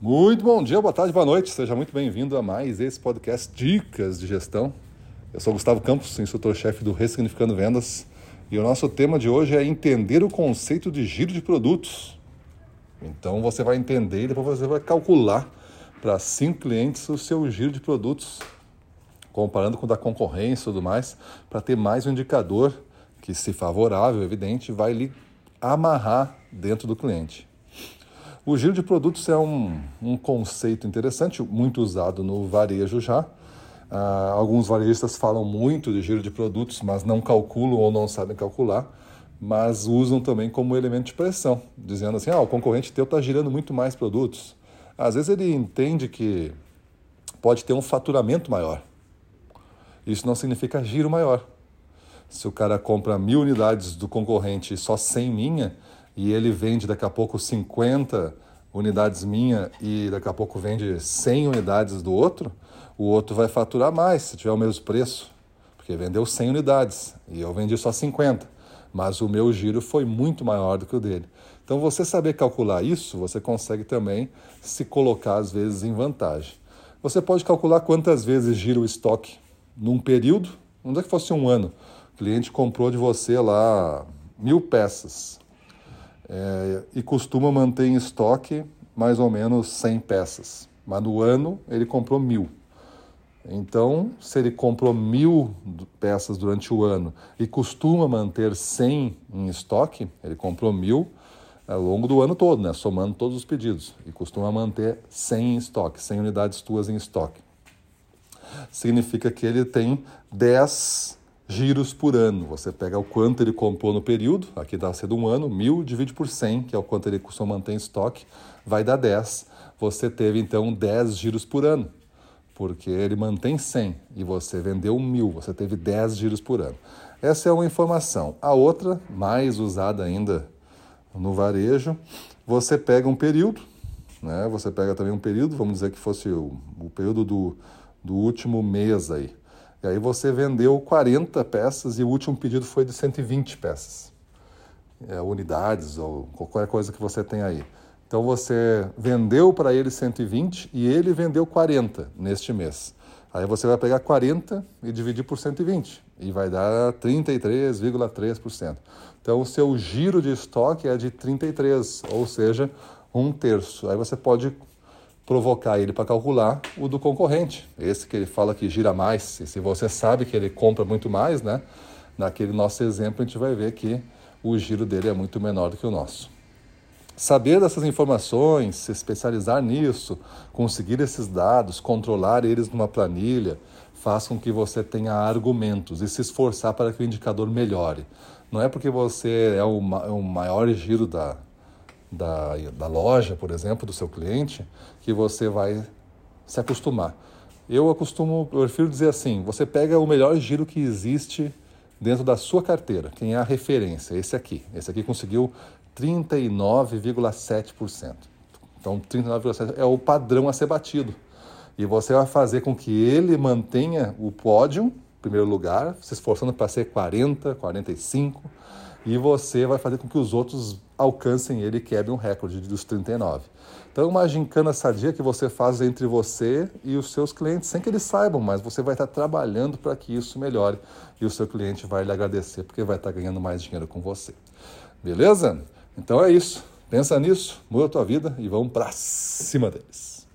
Muito bom dia, boa tarde, boa noite. Seja muito bem-vindo a mais esse podcast Dicas de Gestão. Eu sou Gustavo Campos, instrutor-chefe do Ressignificando Vendas, e o nosso tema de hoje é entender o conceito de giro de produtos. Então você vai entender e depois você vai calcular para cinco clientes o seu giro de produtos, comparando com o da concorrência e tudo mais, para ter mais um indicador que, se favorável, evidente, vai lhe amarrar dentro do cliente. O giro de produtos é um, um conceito interessante, muito usado no varejo já. Ah, alguns varejistas falam muito de giro de produtos, mas não calculam ou não sabem calcular, mas usam também como elemento de pressão, dizendo assim: ah, o concorrente teu está girando muito mais produtos. Às vezes ele entende que pode ter um faturamento maior. Isso não significa giro maior. Se o cara compra mil unidades do concorrente e só 100 minha, e ele vende daqui a pouco 50 unidades minha e daqui a pouco vende 100 unidades do outro, o outro vai faturar mais se tiver o mesmo preço, porque vendeu 100 unidades e eu vendi só 50, mas o meu giro foi muito maior do que o dele. Então, você saber calcular isso, você consegue também se colocar às vezes em vantagem. Você pode calcular quantas vezes gira o estoque num período, onde é que fosse um ano. O cliente comprou de você lá mil peças é, e costuma manter em estoque mais ou menos 100 peças, mas no ano ele comprou mil. Então, se ele comprou mil peças durante o ano e costuma manter 100 em estoque, ele comprou mil ao longo do ano todo, né? somando todos os pedidos, e costuma manter 100 em estoque, 100 unidades tuas em estoque. Significa que ele tem 10 giros por ano. Você pega o quanto ele comprou no período, aqui está sendo um ano, mil divide por 100, que é o quanto ele costuma manter em estoque, vai dar 10. Você teve então 10 giros por ano, porque ele mantém 100 e você vendeu mil, você teve 10 giros por ano. Essa é uma informação. A outra, mais usada ainda no varejo, você pega um período, né? você pega também um período, vamos dizer que fosse o, o período do, do último mês aí e aí você vendeu 40 peças e o último pedido foi de 120 peças, é, unidades ou qualquer coisa que você tem aí. Então você vendeu para ele 120 e ele vendeu 40 neste mês. Aí você vai pegar 40 e dividir por 120 e vai dar 33,3%. Então o seu giro de estoque é de 33, ou seja, um terço. Aí você pode provocar ele para calcular o do concorrente, esse que ele fala que gira mais. E se você sabe que ele compra muito mais, né? Naquele nosso exemplo, a gente vai ver que o giro dele é muito menor do que o nosso. Saber dessas informações, se especializar nisso, conseguir esses dados, controlar eles numa planilha, faz com que você tenha argumentos e se esforçar para que o indicador melhore. Não é porque você é o, é o maior giro da, da, da loja, por exemplo, do seu cliente, que você vai se acostumar. Eu acostumo, eu prefiro dizer assim: você pega o melhor giro que existe dentro da sua carteira, quem é a referência, esse aqui. Esse aqui conseguiu 39,7%. Então, 39,7% é o padrão a ser batido. E você vai fazer com que ele mantenha o pódio, primeiro lugar, se esforçando para ser 40, 45, e você vai fazer com que os outros alcancem ele e quebrem um recorde dos 39. Então, uma gincana sadia que você faz entre você e os seus clientes, sem que eles saibam, mas você vai estar trabalhando para que isso melhore e o seu cliente vai lhe agradecer porque vai estar ganhando mais dinheiro com você. Beleza? Então é isso. Pensa nisso, muda a tua vida e vamos para cima deles.